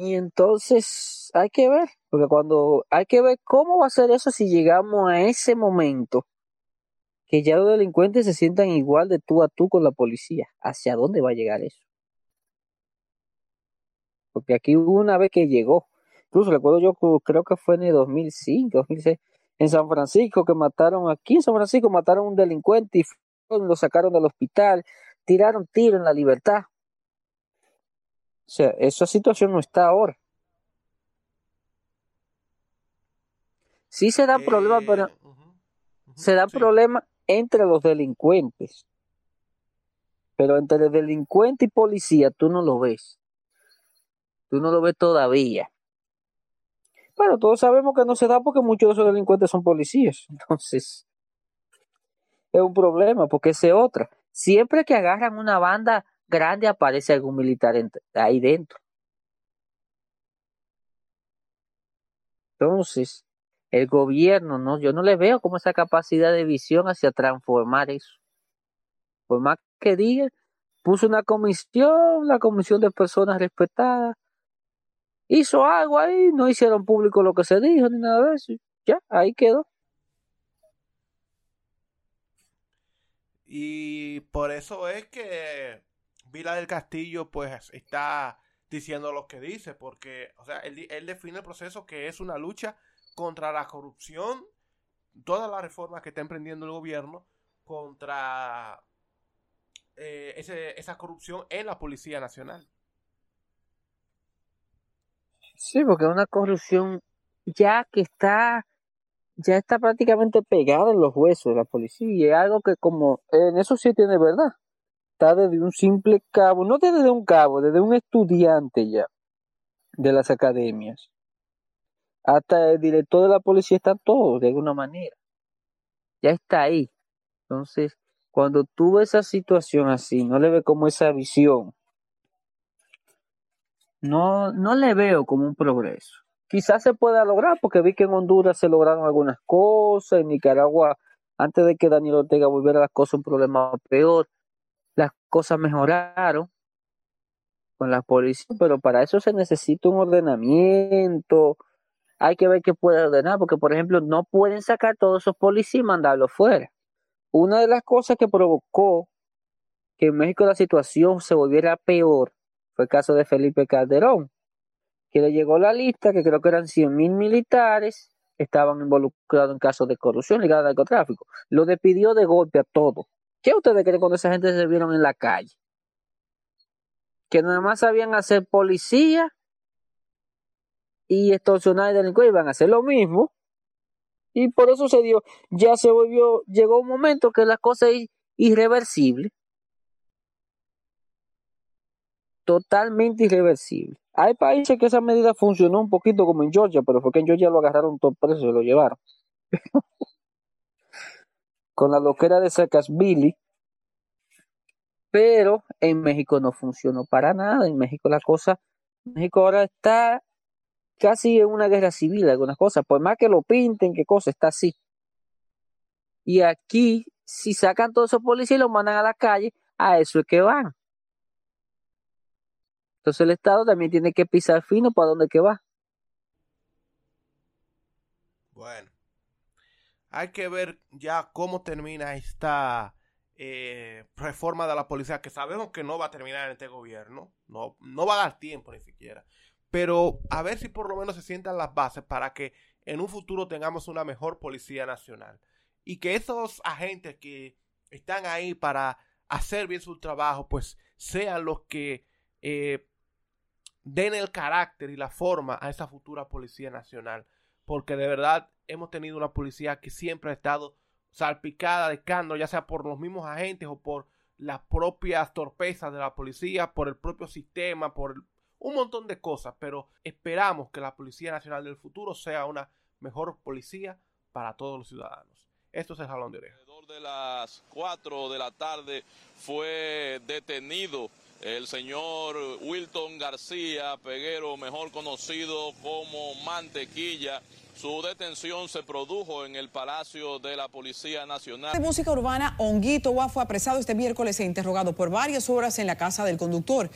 Y entonces hay que ver, Porque cuando hay que ver cómo va a ser eso si llegamos a ese momento que ya los delincuentes se sientan igual de tú a tú con la policía. ¿Hacia dónde va a llegar eso? Porque aquí una vez que llegó, incluso recuerdo yo, creo que fue en el 2005, 2006, en San Francisco, que mataron, aquí en San Francisco mataron a un delincuente y lo sacaron del hospital, tiraron tiro en la libertad. O sea, esa situación no está ahora. Sí se dan problemas, pero eh, se dan problemas entre los delincuentes. Pero entre delincuente y policía tú no lo ves. Tú no lo ves todavía. Bueno, todos sabemos que no se da porque muchos de esos delincuentes son policías. (laughs) Entonces, es un problema porque es otra. Siempre que agarran una banda grande aparece algún militar ahí dentro. Entonces, el gobierno, no, yo no le veo como esa capacidad de visión hacia transformar eso. Por más que diga, puso una comisión, la comisión de personas respetadas, hizo algo ahí, no hicieron público lo que se dijo ni nada de eso, ya, ahí quedó. Y por eso es que Vila del Castillo pues está diciendo lo que dice, porque, o sea, él, define el proceso que es una lucha contra la corrupción, todas las reformas que está emprendiendo el gobierno contra eh, esa corrupción en la Policía Nacional. Sí, porque es una corrupción ya que está ya está prácticamente pegada en los huesos de la policía y es algo que como en eso sí tiene verdad está desde un simple cabo no desde un cabo desde un estudiante ya de las academias hasta el director de la policía está todo de alguna manera. Ya está ahí. Entonces, cuando tuve esa situación así, no le ve como esa visión. No, no le veo como un progreso. Quizás se pueda lograr, porque vi que en Honduras se lograron algunas cosas, en Nicaragua, antes de que Daniel Ortega volviera las cosas un problema peor, las cosas mejoraron con la policía, pero para eso se necesita un ordenamiento, hay que ver qué puede ordenar, porque por ejemplo no pueden sacar todos esos policías y mandarlos fuera. Una de las cosas que provocó que en México la situación se volviera peor fue el caso de Felipe Calderón, que le llegó la lista, que creo que eran 100 mil militares, estaban involucrados en casos de corrupción ligada al narcotráfico. Lo despidió de golpe a todo. ¿Qué ustedes creen cuando esa gente se vieron en la calle? Que nada más sabían hacer policía y extorsionar y delincuentes iban a hacer lo mismo. Y por eso se dio, ya se volvió, llegó un momento que la cosa es irreversible. Totalmente irreversible. Hay países que esa medida funcionó un poquito como en Georgia, pero fue que en Georgia lo agarraron todo preso y lo llevaron. Con la loquera de Billy Pero en México no funcionó para nada. En México la cosa, México ahora está casi en una guerra civil algunas cosas, por más que lo pinten, qué cosa, está así. Y aquí, si sacan todos esos policías y los mandan a la calle, a eso es que van. Entonces el Estado también tiene que pisar fino para dónde que va. Bueno, hay que ver ya cómo termina esta eh, reforma de la policía, que sabemos que no va a terminar en este gobierno, no, no va a dar tiempo ni siquiera pero a ver si por lo menos se sientan las bases para que en un futuro tengamos una mejor Policía Nacional. Y que esos agentes que están ahí para hacer bien su trabajo, pues sean los que eh, den el carácter y la forma a esa futura Policía Nacional. Porque de verdad hemos tenido una policía que siempre ha estado salpicada de cando, ya sea por los mismos agentes o por las propias torpezas de la policía, por el propio sistema, por un montón de cosas, pero esperamos que la Policía Nacional del futuro sea una mejor policía para todos los ciudadanos. Esto es el jalón de oreja. Alrededor de las 4 de la tarde fue detenido el señor Wilton García Peguero, mejor conocido como Mantequilla, Su detención se produjo en el Palacio de la Policía Nacional. De música urbana, Onguito fue apresado este miércoles e interrogado por varias horas en la casa del conductor.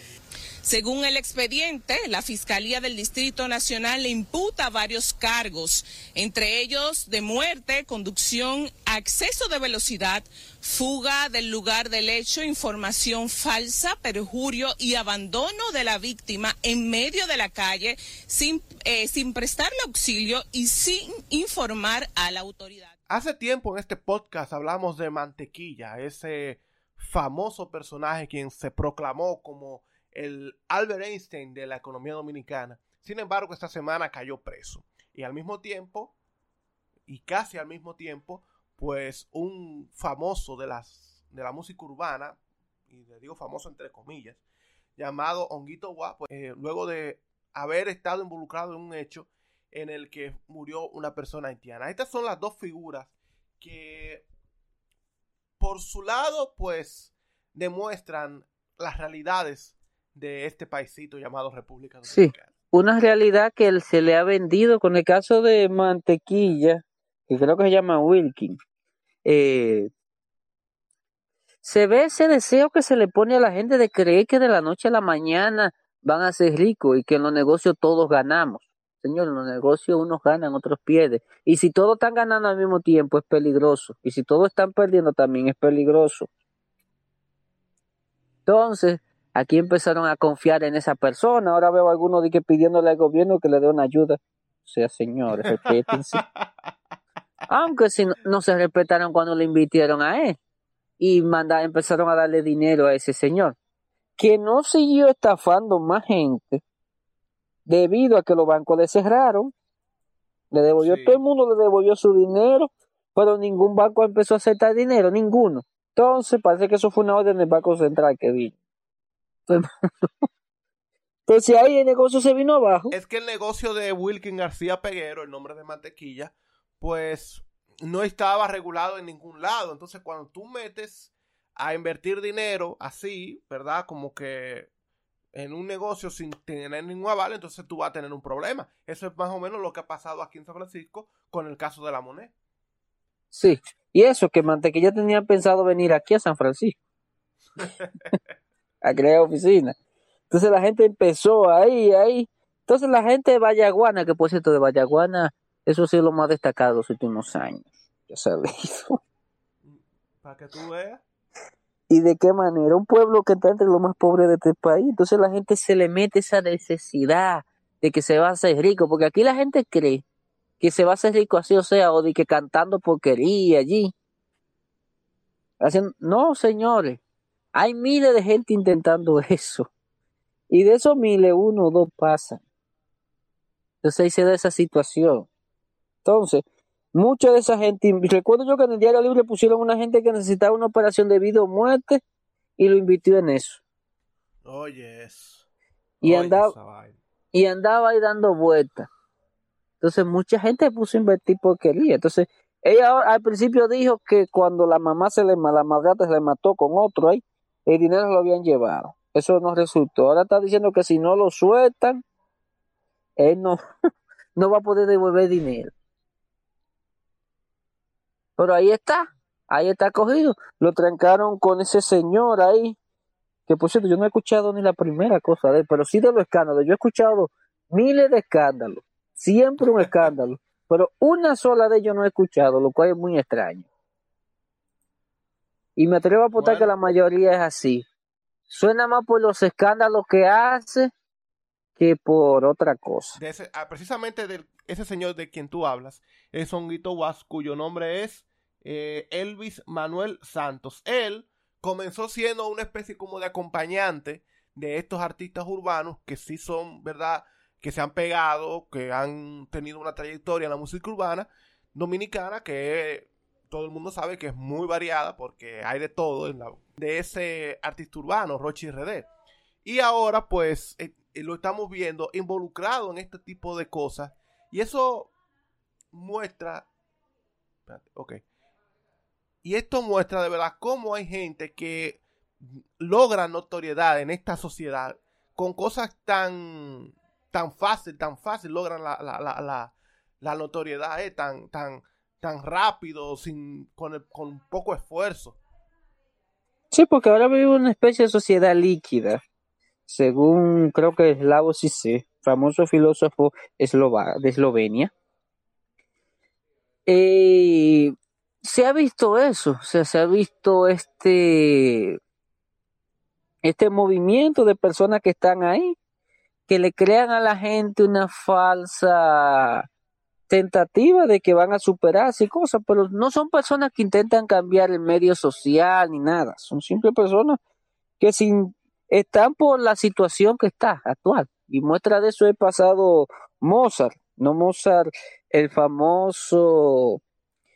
Según el expediente, la Fiscalía del Distrito Nacional le imputa varios cargos, entre ellos de muerte, conducción, acceso de velocidad, fuga del lugar del hecho, información falsa, perjurio y abandono de la víctima en medio de la calle sin, eh, sin prestarle auxilio y sin informar a la autoridad. Hace tiempo en este podcast hablamos de Mantequilla, ese famoso personaje quien se proclamó como el Albert Einstein de la economía dominicana. Sin embargo, esta semana cayó preso. Y al mismo tiempo, y casi al mismo tiempo, pues un famoso de, las, de la música urbana, y le digo famoso entre comillas, llamado Honguito Guapo, eh, luego de haber estado involucrado en un hecho en el que murió una persona haitiana. Estas son las dos figuras que por su lado pues demuestran las realidades de este paisito llamado República Dominicana. Sí, una realidad que se le ha vendido con el caso de Mantequilla, que creo que se llama Wilkin. Eh, se ve ese deseo que se le pone a la gente de creer que de la noche a la mañana van a ser ricos y que en los negocios todos ganamos. Señor, en los negocios unos ganan, otros pierden. Y si todos están ganando al mismo tiempo es peligroso. Y si todos están perdiendo también es peligroso. Entonces, Aquí empezaron a confiar en esa persona. Ahora veo a algunos de que pidiéndole al gobierno que le dé una ayuda. O sea, señores, respétense. (laughs) Aunque si no, se respetaron cuando le invitaron a él. Y manda, empezaron a darle dinero a ese señor. Que no siguió estafando más gente. Debido a que los bancos le cerraron. Le devolvió, todo el mundo le devolvió su dinero. Pero ningún banco empezó a aceptar dinero, ninguno. Entonces parece que eso fue una orden del Banco Central que vino. (laughs) Entonces ahí el negocio se vino abajo. Es que el negocio de Wilkin García Peguero, el nombre de mantequilla, pues no estaba regulado en ningún lado. Entonces cuando tú metes a invertir dinero así, ¿verdad? Como que en un negocio sin tener ningún aval, entonces tú vas a tener un problema. Eso es más o menos lo que ha pasado aquí en San Francisco con el caso de la moneda. Sí, y eso que Mantequilla tenía pensado venir aquí a San Francisco. (laughs) a crear oficina. Entonces la gente empezó ahí, ahí. Entonces la gente de Vallaguana, que por cierto de Vallaguana, eso ha sido lo más destacado los últimos años. Ya sabes. Para que tú veas. ¿Y de qué manera? Un pueblo que está entre los más pobres de este país. Entonces la gente se le mete esa necesidad de que se va a hacer rico, porque aquí la gente cree que se va a hacer rico así, o sea, o de que cantando porquería allí. Haciendo... No, señores, hay miles de gente intentando (laughs) eso. Y de esos miles, uno o dos pasan. Entonces ahí se da esa situación. Entonces, mucha de esa gente, recuerdo yo que en el Diario Libre pusieron una gente que necesitaba una operación de vida o muerte y lo invirtió en eso. Oye, Y, andaba, y andaba ahí dando vueltas. Entonces mucha gente puso a invertir porquería. Entonces, ella al principio dijo que cuando la mamá se le, la madrata se le mató con otro ahí, el dinero lo habían llevado. Eso no resultó. Ahora está diciendo que si no lo sueltan, él no, (laughs) no va a poder devolver dinero. Pero ahí está, ahí está cogido. Lo trancaron con ese señor ahí, que por cierto yo no he escuchado ni la primera cosa de él, pero sí de los escándalos. Yo he escuchado miles de escándalos, siempre un escándalo, (laughs) pero una sola de ellos no he escuchado, lo cual es muy extraño. Y me atrevo a apostar que la mayoría es así. Suena más por los escándalos que hace que por otra cosa. Ah, precisamente de ese señor de quien tú hablas es Honguito Was, cuyo nombre es eh, Elvis Manuel Santos. Él comenzó siendo una especie como de acompañante de estos artistas urbanos que sí son, ¿verdad? Que se han pegado, que han tenido una trayectoria en la música urbana dominicana que todo el mundo sabe que es muy variada porque hay de todo en la, de ese artista urbano, Rochi RD. Y ahora pues eh, eh, lo estamos viendo involucrado en este tipo de cosas y eso muestra... ok. Y esto muestra de verdad cómo hay gente que logra notoriedad en esta sociedad con cosas tan, tan fácil, tan fácil logran la, la, la, la notoriedad es tan, tan, tan rápido, sin, con, con poco esfuerzo. Sí, porque ahora vive una especie de sociedad líquida, según creo que es Slavoj Zizek, famoso filósofo eslova, de Eslovenia. Eh, se ha visto eso, o sea, se ha visto este, este movimiento de personas que están ahí, que le crean a la gente una falsa tentativa de que van a superarse y cosas, pero no son personas que intentan cambiar el medio social ni nada, son simples personas que están por la situación que está actual. Y muestra de eso he pasado Mozart, no Mozart, el famoso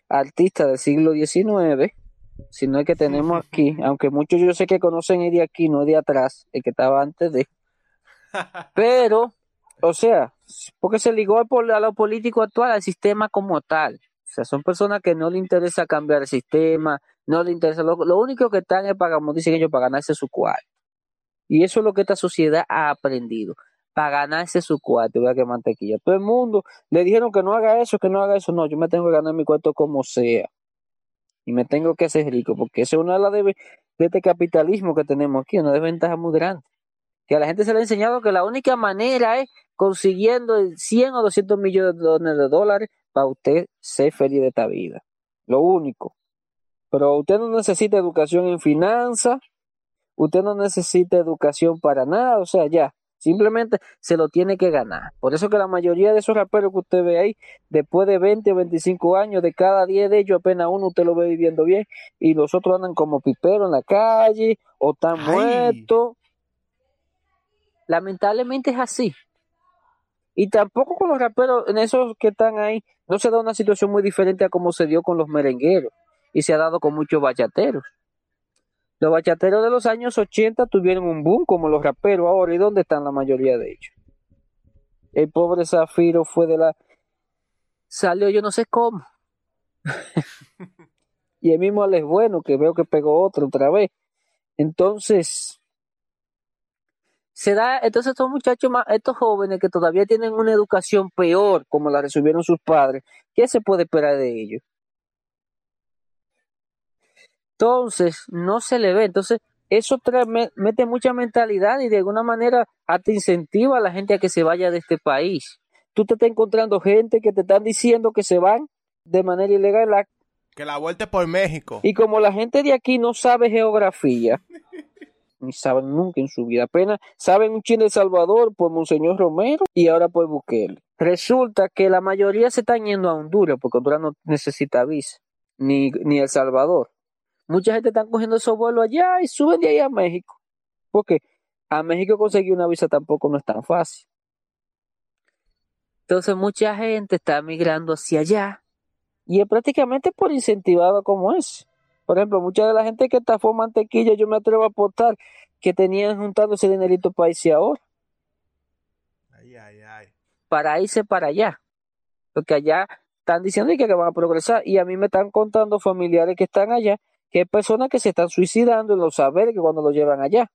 artista del siglo XIX, sino el que tenemos aquí, aunque muchos yo sé que conocen el de aquí, no de atrás, el que estaba antes de. (laughs) Pero, o sea, porque se ligó a lo político actual, al sistema como tal. O sea, son personas que no le interesa cambiar el sistema, no le interesa, lo, único que están es para, como dicen ellos, para ganarse su cuarto. Y eso es lo que esta sociedad ha aprendido para ganarse su cuarto, vea que mantequilla. Todo el mundo le dijeron que no haga eso, que no haga eso. No, yo me tengo que ganar mi cuarto como sea. Y me tengo que hacer rico, porque esa es una de las de, este capitalismo que tenemos aquí, una desventaja muy grande. Que a la gente se le ha enseñado que la única manera es consiguiendo 100 o 200 millones de dólares para usted ser feliz de esta vida. Lo único. Pero usted no necesita educación en finanzas, usted no necesita educación para nada, o sea, ya, Simplemente se lo tiene que ganar. Por eso que la mayoría de esos raperos que usted ve ahí, después de 20 o 25 años, de cada 10 de ellos, apenas uno usted lo ve viviendo bien y los otros andan como piperos en la calle o están muertos. Lamentablemente es así. Y tampoco con los raperos, en esos que están ahí, no se da una situación muy diferente a como se dio con los merengueros y se ha dado con muchos bachateros. Los bachateros de los años 80 tuvieron un boom como los raperos ahora. ¿Y dónde están la mayoría de ellos? El pobre Zafiro fue de la... Salió yo no sé cómo. (laughs) y el mismo Alex Bueno, que veo que pegó otro otra vez. Entonces, se da, entonces estos muchachos más, estos jóvenes que todavía tienen una educación peor, como la recibieron sus padres, ¿qué se puede esperar de ellos? Entonces, no se le ve. Entonces, eso mete mucha mentalidad y de alguna manera hasta incentiva a la gente a que se vaya de este país. Tú te estás encontrando gente que te están diciendo que se van de manera ilegal. Que la vuelta por México. Y como la gente de aquí no sabe geografía, (laughs) ni saben nunca en su vida, apenas saben un chile de Salvador por Monseñor Romero y ahora por Bukele. Resulta que la mayoría se están yendo a Honduras porque Honduras no necesita visa, ni, ni El Salvador. Mucha gente está cogiendo esos vuelos allá y suben de ahí a México. Porque a México conseguir una visa tampoco no es tan fácil. Entonces mucha gente está migrando hacia allá y es prácticamente por incentivado como es. Por ejemplo, mucha de la gente que está por mantequilla, yo me atrevo a apostar que tenían juntando ese dinerito para irse ahora. Ay, ay, ay. Para irse para allá. Porque allá están diciendo que van a progresar y a mí me están contando familiares que están allá que hay personas que se están suicidando en los que cuando lo llevan allá.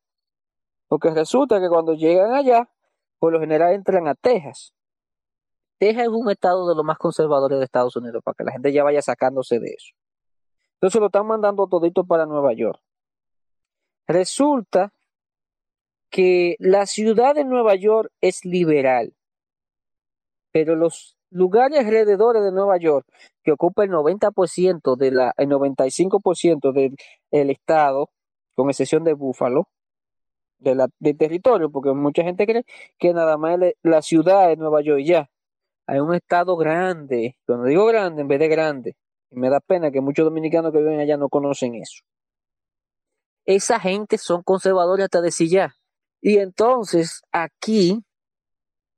Porque resulta que cuando llegan allá, por lo general entran a Texas. Texas es un estado de los más conservadores de Estados Unidos, para que la gente ya vaya sacándose de eso. Entonces lo están mandando todito para Nueva York. Resulta que la ciudad de Nueva York es liberal, pero los lugares alrededor de Nueva York, que ocupa el 90% de la, el 95% del el estado, con excepción de Búfalo, de del territorio, porque mucha gente cree que nada más la ciudad de Nueva York ya. Hay un estado grande, cuando digo grande, en vez de grande, y me da pena que muchos dominicanos que viven allá no conocen eso. Esa gente son conservadores hasta decir ya. Y entonces aquí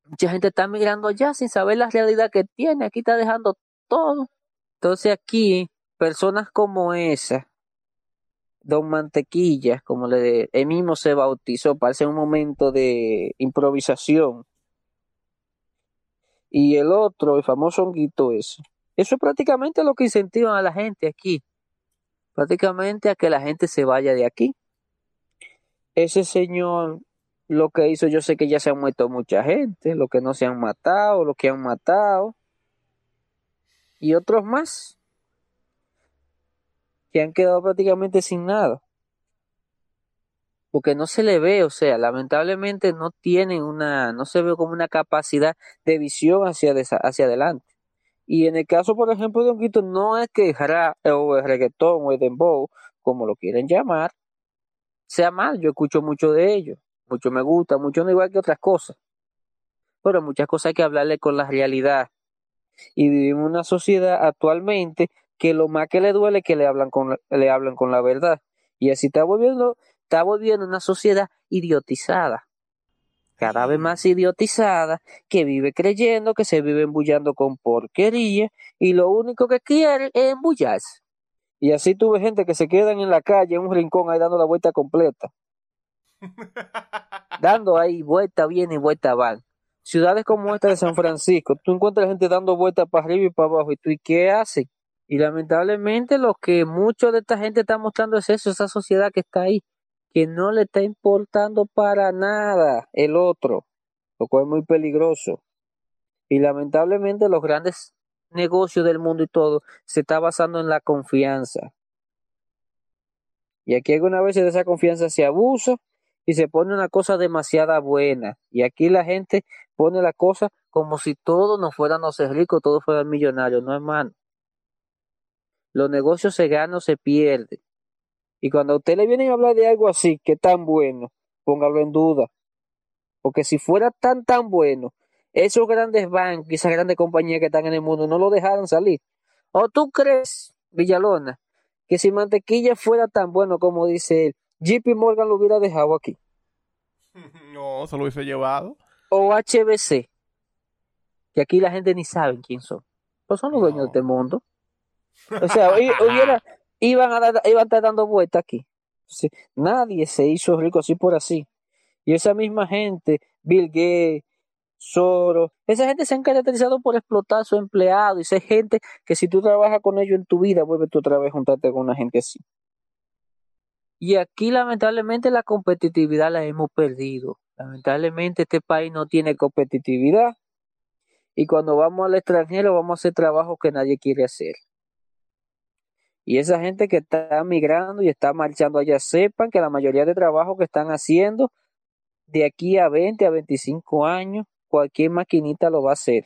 Mucha gente está migrando allá sin saber la realidad que tiene. Aquí está dejando todo. Entonces aquí, personas como esa, Don Mantequilla, como le, él mismo se bautizó, parece un momento de improvisación. Y el otro, el famoso honguito ese. Eso es prácticamente lo que incentivan a la gente aquí. Prácticamente a que la gente se vaya de aquí. Ese señor lo que hizo, yo sé que ya se han muerto mucha gente, lo que no se han matado, lo que han matado. y otros más que han quedado prácticamente sin nada. Porque no se le ve, o sea, lamentablemente no tienen una, no se ve como una capacidad de visión hacia, hacia adelante. Y en el caso, por ejemplo, de Honguito, no es que el o el reggaetón o el dembow, como lo quieren llamar, sea mal. Yo escucho mucho de ellos, mucho me gusta, mucho no igual que otras cosas. Pero muchas cosas hay que hablarle con la realidad. Y vivimos en una sociedad actualmente que lo más que le duele es que le hablan con, le hablan con la verdad. Y así está volviendo, está volviendo una sociedad idiotizada. Cada vez más idiotizada, que vive creyendo que se vive embullando con porquería y lo único que quiere es embullarse. Y así tuve gente que se quedan en la calle, en un rincón, ahí dando la vuelta completa. (laughs) dando ahí vuelta bien y vuelta van. Ciudades como esta de San Francisco, tú encuentras gente dando vueltas para arriba y para abajo, y tú, ¿y qué hacen? Y lamentablemente lo que mucho de esta gente está mostrando es eso, esa sociedad que está ahí, que no le está importando para nada el otro, lo cual es muy peligroso. Y lamentablemente los grandes negocios del mundo y todo se está basando en la confianza. Y aquí alguna veces de esa confianza se abusa y se pone una cosa demasiado buena. Y aquí la gente pone la cosa como si todos nos fuéramos ricos, todos fueran millonarios, no hermano. Los negocios se ganan o se pierden. Y cuando a usted le vienen a hablar de algo así, que tan bueno, póngalo en duda. Porque si fuera tan, tan bueno, esos grandes bancos y esas grandes compañías que están en el mundo no lo dejaran salir. ¿O tú crees, Villalona, que si mantequilla fuera tan bueno como dice él, JP Morgan lo hubiera dejado aquí? (laughs) No, se lo hubiese llevado. O HBC, que aquí la gente ni sabe quién son. Pues son los dueños de este mundo. O sea, (laughs) hubiera, iban, a iban a estar dando vueltas aquí. nadie se hizo rico así por así. Y esa misma gente, Bill Gates, Soros, esa gente se han caracterizado por explotar a su empleado y esa gente que si tú trabajas con ellos en tu vida, vuelve tú otra vez a juntarte con una gente así. Y aquí lamentablemente la competitividad la hemos perdido. Lamentablemente este país no tiene competitividad y cuando vamos al extranjero vamos a hacer trabajos que nadie quiere hacer. Y esa gente que está migrando y está marchando allá, sepan que la mayoría de trabajos que están haciendo de aquí a 20 a 25 años, cualquier maquinita lo va a hacer.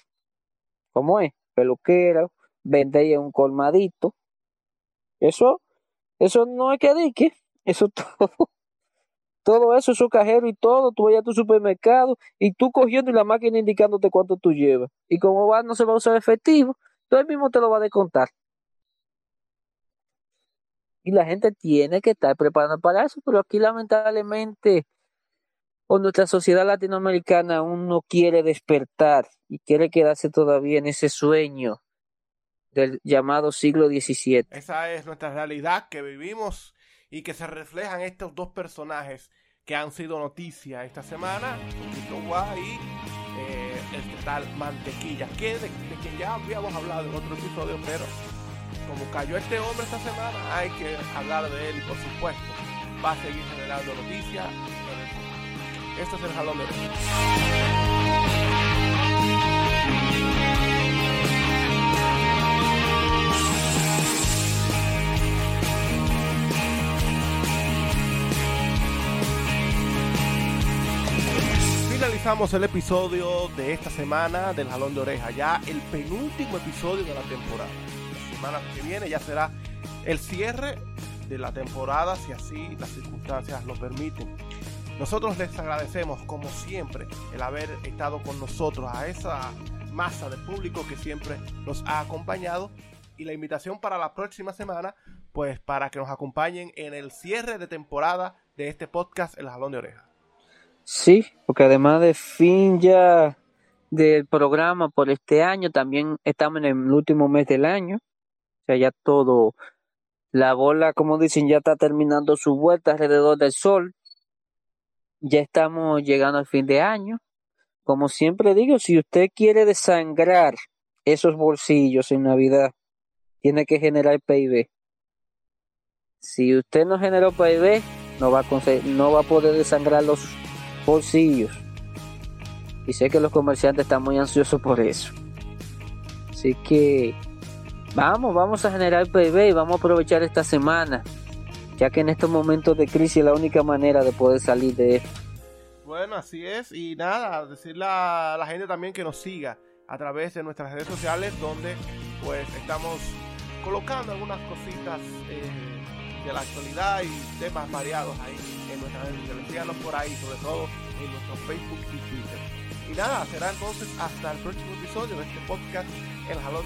¿Cómo es? Peluquero, vender en un colmadito. Eso, eso no es que dique, eso (laughs) todo. Todo eso, su cajero y todo, tú vayas a tu supermercado y tú cogiendo y la máquina indicándote cuánto tú llevas. Y como va, no se va a usar efectivo, tú mismo te lo va a descontar y la gente tiene que estar preparada para eso, pero aquí lamentablemente o nuestra sociedad latinoamericana aún no quiere despertar y quiere quedarse todavía en ese sueño del llamado siglo XVII. Esa es nuestra realidad que vivimos y que se reflejan estos dos personajes que han sido noticia esta semana, y eh, el tal Mantequilla, que de, de quien ya habíamos hablado en otro episodio, pero como cayó este hombre esta semana, hay que hablar de él y por supuesto va a seguir generando noticias. Esto es el jalón de Finalizamos el episodio de esta semana del Jalón de Oreja, ya el penúltimo episodio de la temporada semana que viene ya será el cierre de la temporada, si así las circunstancias lo permiten. Nosotros les agradecemos, como siempre, el haber estado con nosotros, a esa masa de público que siempre nos ha acompañado. Y la invitación para la próxima semana, pues para que nos acompañen en el cierre de temporada de este podcast El Jalón de Oreja. Sí, porque además de fin ya del programa por este año, también estamos en el último mes del año sea, ya todo, la bola, como dicen, ya está terminando su vuelta alrededor del sol. Ya estamos llegando al fin de año. Como siempre digo, si usted quiere desangrar esos bolsillos en Navidad, tiene que generar PIB. Si usted no generó PIB, no va a, no va a poder desangrar los bolsillos. Y sé que los comerciantes están muy ansiosos por eso. Así que Vamos, vamos a generar PIB y vamos a aprovechar esta semana, ya que en estos momentos de crisis es la única manera de poder salir de esto. Bueno, así es. Y nada, decirle a la gente también que nos siga a través de nuestras redes sociales, donde pues estamos colocando algunas cositas eh, de la actualidad y temas variados ahí en nuestras redes sociales. Síganos por ahí, sobre todo en nuestro Facebook y Twitter. Y nada, será entonces hasta el próximo episodio de este podcast, El Jalón